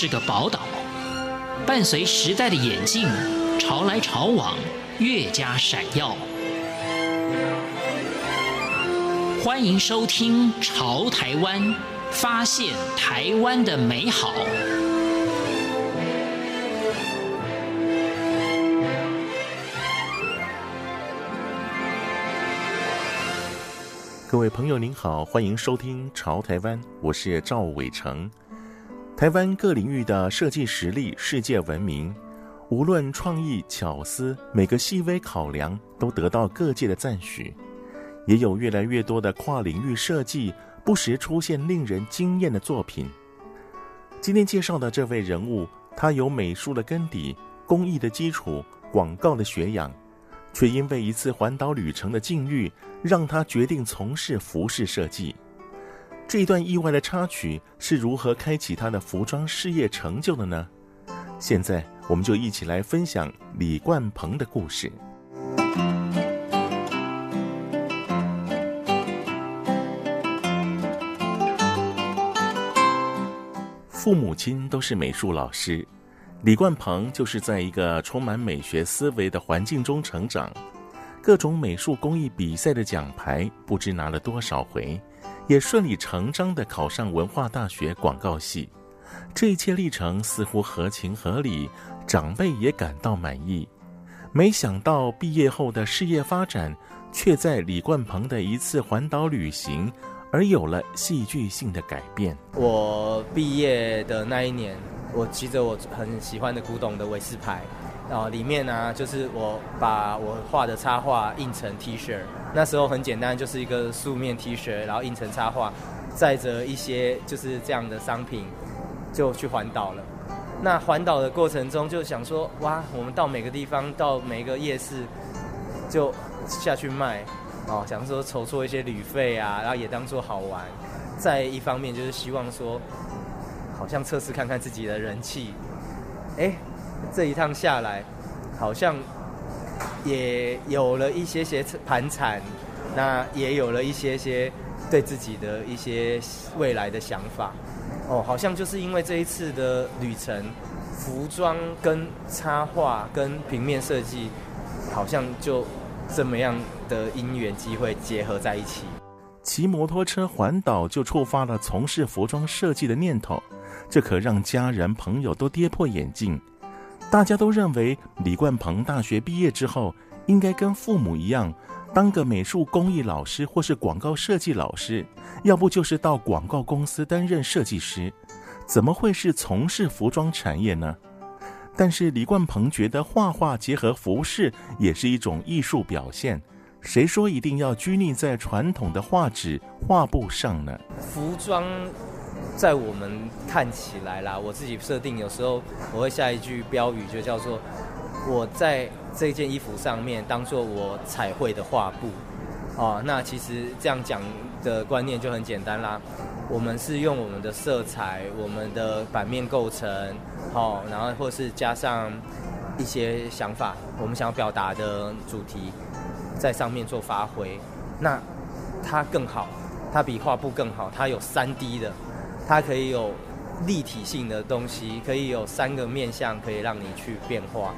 是个宝岛，伴随时代的演进，潮来潮往，越加闪耀。欢迎收听《潮台湾》，发现台湾的美好。各位朋友您好，欢迎收听《潮台湾》，我是赵伟成。台湾各领域的设计实力世界闻名，无论创意巧思，每个细微考量都得到各界的赞许。也有越来越多的跨领域设计，不时出现令人惊艳的作品。今天介绍的这位人物，他有美术的根底、工艺的基础、广告的学养。却因为一次环岛旅程的境遇，让他决定从事服饰设计。这一段意外的插曲是如何开启他的服装事业成就的呢？现在，我们就一起来分享李冠鹏的故事。父母亲都是美术老师。李冠鹏就是在一个充满美学思维的环境中成长，各种美术工艺比赛的奖牌不知拿了多少回，也顺理成章的考上文化大学广告系。这一切历程似乎合情合理，长辈也感到满意。没想到毕业后的事业发展，却在李冠鹏的一次环岛旅行而有了戏剧性的改变。我毕业的那一年。我骑着我很喜欢的古董的伟士牌，然后里面呢、啊，就是我把我画的插画印成 T 恤。那时候很简单，就是一个素面 T 恤，然后印成插画，载着一些就是这样的商品，就去环岛了。那环岛的过程中，就想说，哇，我们到每个地方，到每个夜市，就下去卖，哦，想说筹措一些旅费啊，然后也当做好玩。再一方面，就是希望说。好像测试看看自己的人气，哎，这一趟下来，好像也有了一些些盘缠，那也有了一些些对自己的一些未来的想法。哦，好像就是因为这一次的旅程，服装跟插画跟平面设计，好像就这么样的因缘机会结合在一起。骑摩托车环岛就触发了从事服装设计的念头。这可让家人朋友都跌破眼镜，大家都认为李冠鹏大学毕业之后应该跟父母一样，当个美术工艺老师或是广告设计老师，要不就是到广告公司担任设计师，怎么会是从事服装产业呢？但是李冠鹏觉得画画结合服饰也是一种艺术表现，谁说一定要拘泥在传统的画纸画布上呢？服装。在我们看起来啦，我自己设定有时候我会下一句标语，就叫做我在这件衣服上面当做我彩绘的画布哦。那其实这样讲的观念就很简单啦。我们是用我们的色彩、我们的版面构成，好，然后或是加上一些想法，我们想要表达的主题在上面做发挥。那它更好，它比画布更好，它有 3D 的。它可以有立体性的东西，可以有三个面向，可以让你去变化，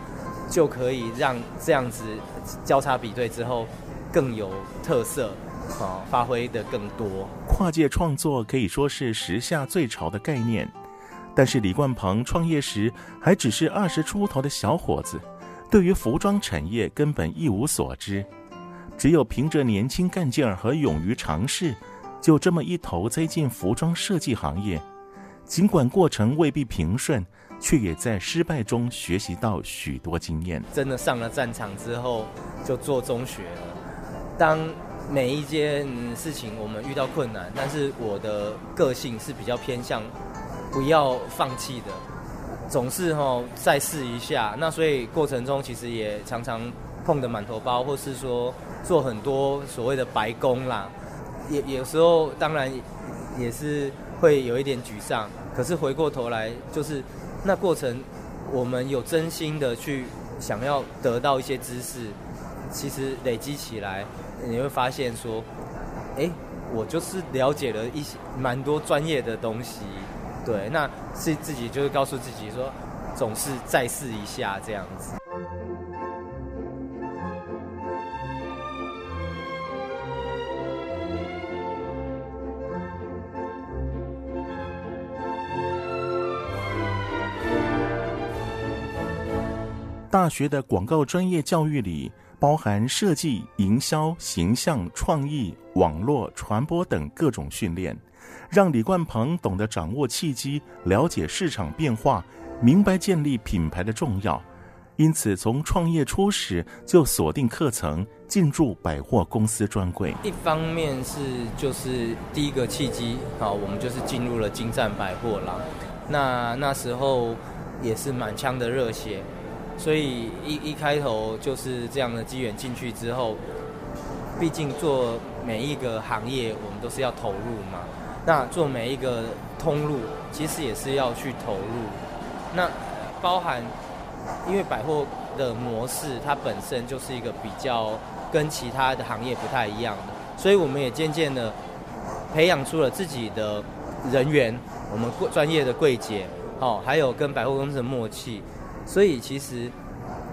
就可以让这样子交叉比对之后更有特色，啊，发挥的更多。跨界创作可以说是时下最潮的概念，但是李冠鹏创业时还只是二十出头的小伙子，对于服装产业根本一无所知，只有凭着年轻干劲儿和勇于尝试。就这么一头栽进服装设计行业，尽管过程未必平顺，却也在失败中学习到许多经验。真的上了战场之后，就做中学了。当每一件事情我们遇到困难，但是我的个性是比较偏向不要放弃的，总是吼再试一下。那所以过程中其实也常常碰得满头包，或是说做很多所谓的白工啦。也有时候当然也是会有一点沮丧，可是回过头来就是那过程，我们有真心的去想要得到一些知识，其实累积起来，你会发现说，哎，我就是了解了一些蛮多专业的东西，对，那是自己就是告诉自己说，总是再试一下这样子。大学的广告专业教育里，包含设计、营销、形象、创意、网络传播等各种训练，让李冠鹏懂得掌握契机，了解市场变化，明白建立品牌的重要。因此，从创业初始就锁定课程，进驻百货公司专柜。一方面是就是第一个契机，好，我们就是进入了金站百货啦。那那时候也是满腔的热血。所以一一开头就是这样的机缘进去之后，毕竟做每一个行业，我们都是要投入嘛。那做每一个通路，其实也是要去投入。那包含，因为百货的模式，它本身就是一个比较跟其他的行业不太一样的，所以我们也渐渐的培养出了自己的人员，我们专业的柜姐，哦，还有跟百货公司的默契。所以其实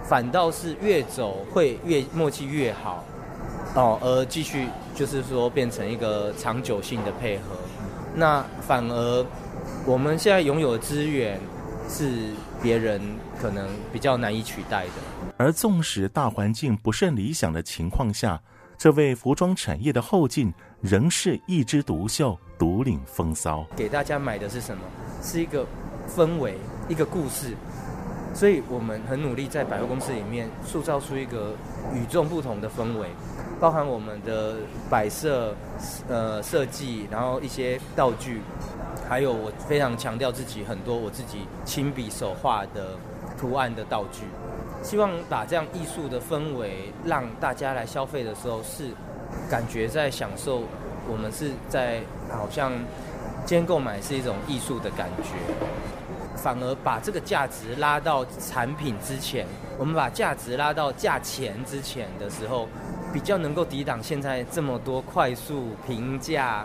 反倒是越走会越默契越好哦，而继续就是说变成一个长久性的配合。那反而我们现在拥有的资源是别人可能比较难以取代的。而纵使大环境不甚理想的情况下，这位服装产业的后劲仍是一枝独秀，独领风骚。给大家买的是什么？是一个氛围，一个故事。所以我们很努力在百货公司里面塑造出一个与众不同的氛围，包含我们的摆设、呃设计，然后一些道具，还有我非常强调自己很多我自己亲笔手画的图案的道具，希望把这样艺术的氛围让大家来消费的时候是感觉在享受，我们是在好像今天购买是一种艺术的感觉。反而把这个价值拉到产品之前，我们把价值拉到价钱之前的时候，比较能够抵挡现在这么多快速评价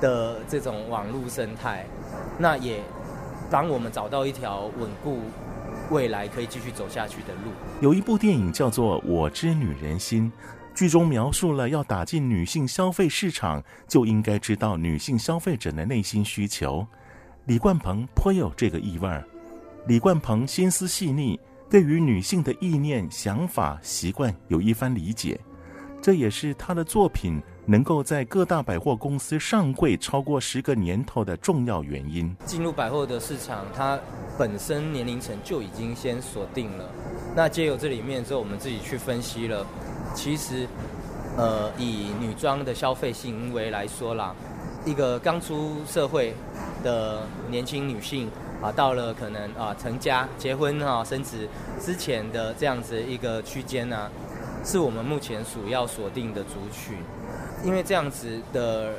的这种网络生态，那也帮我们找到一条稳固未来可以继续走下去的路。有一部电影叫做《我知女人心》，剧中描述了要打进女性消费市场，就应该知道女性消费者的内心需求。李冠鹏颇有这个意味儿。李冠鹏心思细腻，对于女性的意念、想法、习惯有一番理解，这也是他的作品能够在各大百货公司上柜超过十个年头的重要原因。进入百货的市场，它本身年龄层就已经先锁定了。那借由这里面之后，我们自己去分析了，其实，呃，以女装的消费行为来说啦，一个刚出社会。的年轻女性啊，到了可能啊成家、结婚啊、生子之前的这样子一个区间呢、是我们目前主要锁定的族群。因为这样子的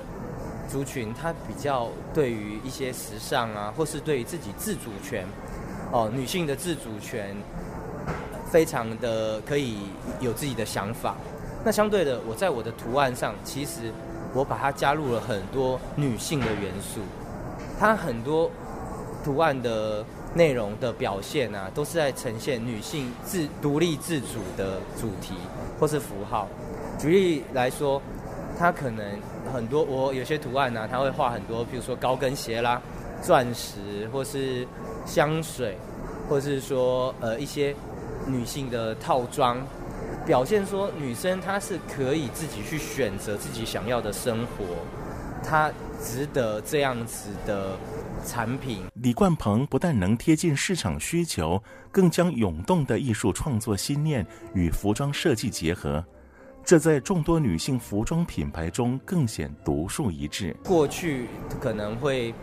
族群，它比较对于一些时尚啊，或是对于自己自主权哦，女性的自主权，非常的可以有自己的想法。那相对的，我在我的图案上，其实我把它加入了很多女性的元素。它很多图案的内容的表现啊，都是在呈现女性自独立自主的主题或是符号。举例来说，它可能很多我有些图案呢、啊，它会画很多，比如说高跟鞋啦、钻石，或是香水，或是说呃一些女性的套装，表现说女生她是可以自己去选择自己想要的生活。它值得这样子的产品。李冠鹏不但能贴近市场需求，更将涌动的艺术创作心念与服装设计结合，这在众多女性服装品牌中更显独树一帜。过去可能会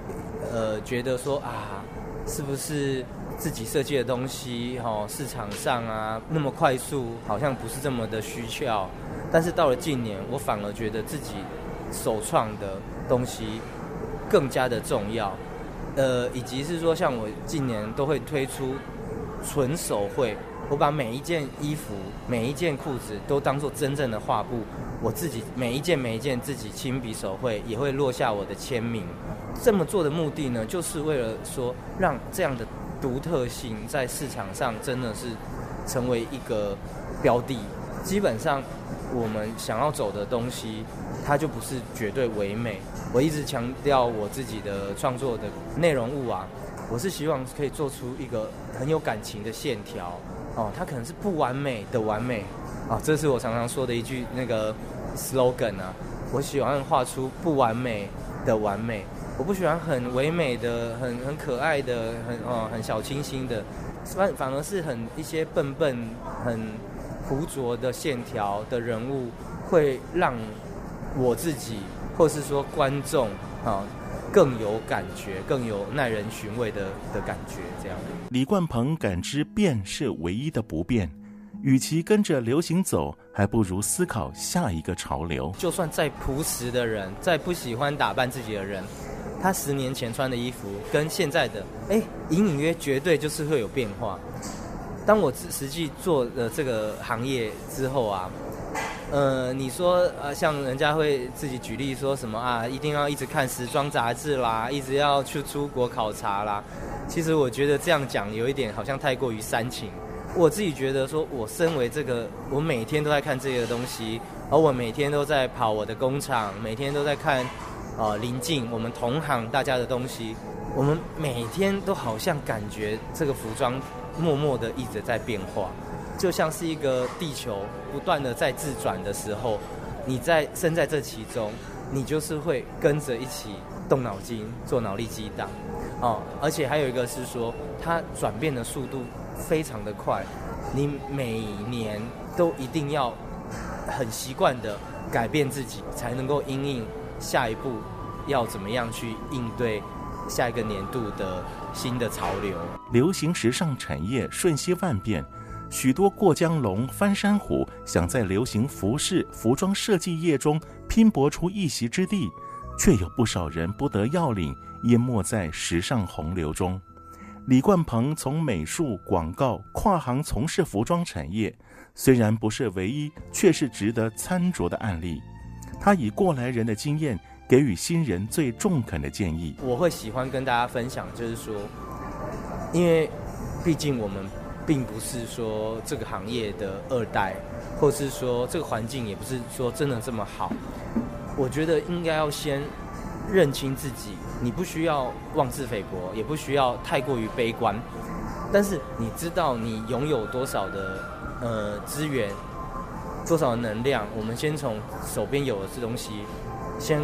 呃觉得说啊，是不是自己设计的东西哈、哦，市场上啊那么快速，好像不是这么的需要。但是到了近年，我反而觉得自己。首创的东西更加的重要，呃，以及是说，像我近年都会推出纯手绘我把每一件衣服、每一件裤子都当做真正的画布，我自己每一件每一件自己亲笔手绘，也会落下我的签名。这么做的目的呢，就是为了说让这样的独特性在市场上真的是成为一个标的。基本上，我们想要走的东西，它就不是绝对唯美。我一直强调我自己的创作的内容物啊，我是希望可以做出一个很有感情的线条哦，它可能是不完美的完美啊，这是我常常说的一句那个 slogan 啊。我喜欢画出不完美的完美，我不喜欢很唯美的、很很可爱的、很哦很小清新的，反反而是很一些笨笨很。浮着的线条的人物，会让我自己，或是说观众啊，更有感觉，更有耐人寻味的的感觉。这样，李冠鹏感知变是唯一的不变，与其跟着流行走，还不如思考下一个潮流。就算再朴实的人，再不喜欢打扮自己的人，他十年前穿的衣服跟现在的，哎，隐隐约绝对就是会有变化。当我实际做了这个行业之后啊，呃，你说呃，像人家会自己举例说什么啊，一定要一直看时装杂志啦，一直要去出国考察啦。其实我觉得这样讲有一点好像太过于煽情。我自己觉得说，我身为这个，我每天都在看这个东西，而我每天都在跑我的工厂，每天都在看呃临近我们同行大家的东西，我们每天都好像感觉这个服装。默默的一直在变化，就像是一个地球不断的在自转的时候，你在身在这其中，你就是会跟着一起动脑筋做脑力激荡，哦，而且还有一个是说，它转变的速度非常的快，你每年都一定要很习惯的改变自己，才能够因应下一步要怎么样去应对下一个年度的。新的潮流，流行时尚产业瞬息万变，许多过江龙、翻山虎想在流行服饰、服装设计业中拼搏出一席之地，却有不少人不得要领，淹没在时尚洪流中。李冠鹏从美术、广告跨行从事服装产业，虽然不是唯一，却是值得参酌的案例。他以过来人的经验。给予新人最中肯的建议。我会喜欢跟大家分享，就是说，因为毕竟我们并不是说这个行业的二代，或是说这个环境也不是说真的这么好。我觉得应该要先认清自己，你不需要妄自菲薄，也不需要太过于悲观。但是你知道你拥有多少的呃资源，多少的能量，我们先从手边有的这东西先。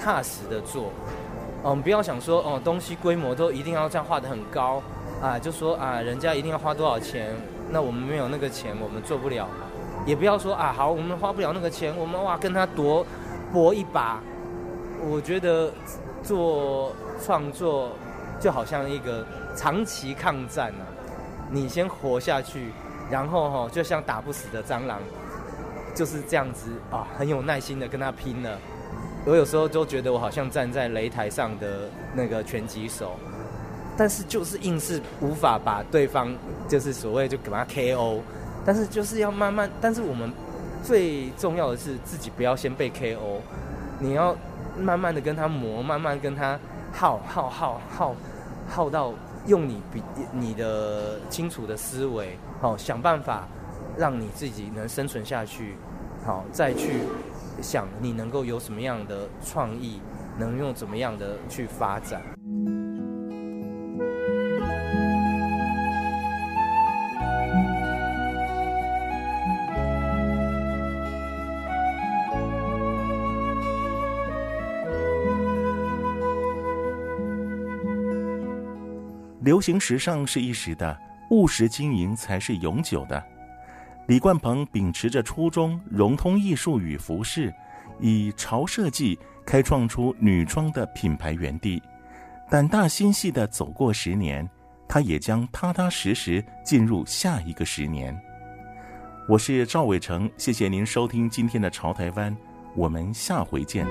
踏实的做，嗯，不要想说哦，东西规模都一定要这样画得很高啊，就说啊，人家一定要花多少钱，那我们没有那个钱，我们做不了。也不要说啊，好，我们花不了那个钱，我们哇跟他搏搏一把。我觉得做创作就好像一个长期抗战啊，你先活下去，然后哈，就像打不死的蟑螂，就是这样子啊，很有耐心的跟他拼了。我有时候都觉得我好像站在擂台上的那个拳击手，但是就是硬是无法把对方就是所谓就给他 KO，但是就是要慢慢，但是我们最重要的是自己不要先被 KO，你要慢慢的跟他磨，慢慢跟他耗耗耗耗耗到用你比你的清楚的思维，好想办法让你自己能生存下去，好再去。想你能够有什么样的创意，能用怎么样的去发展？流行时尚是一时的，务实经营才是永久的。李冠鹏秉持着初衷，融通艺术与服饰，以潮设计开创出女装的品牌园地。胆大心细地走过十年，他也将踏踏实实进入下一个十年。我是赵伟成，谢谢您收听今天的《潮台湾》，我们下回见。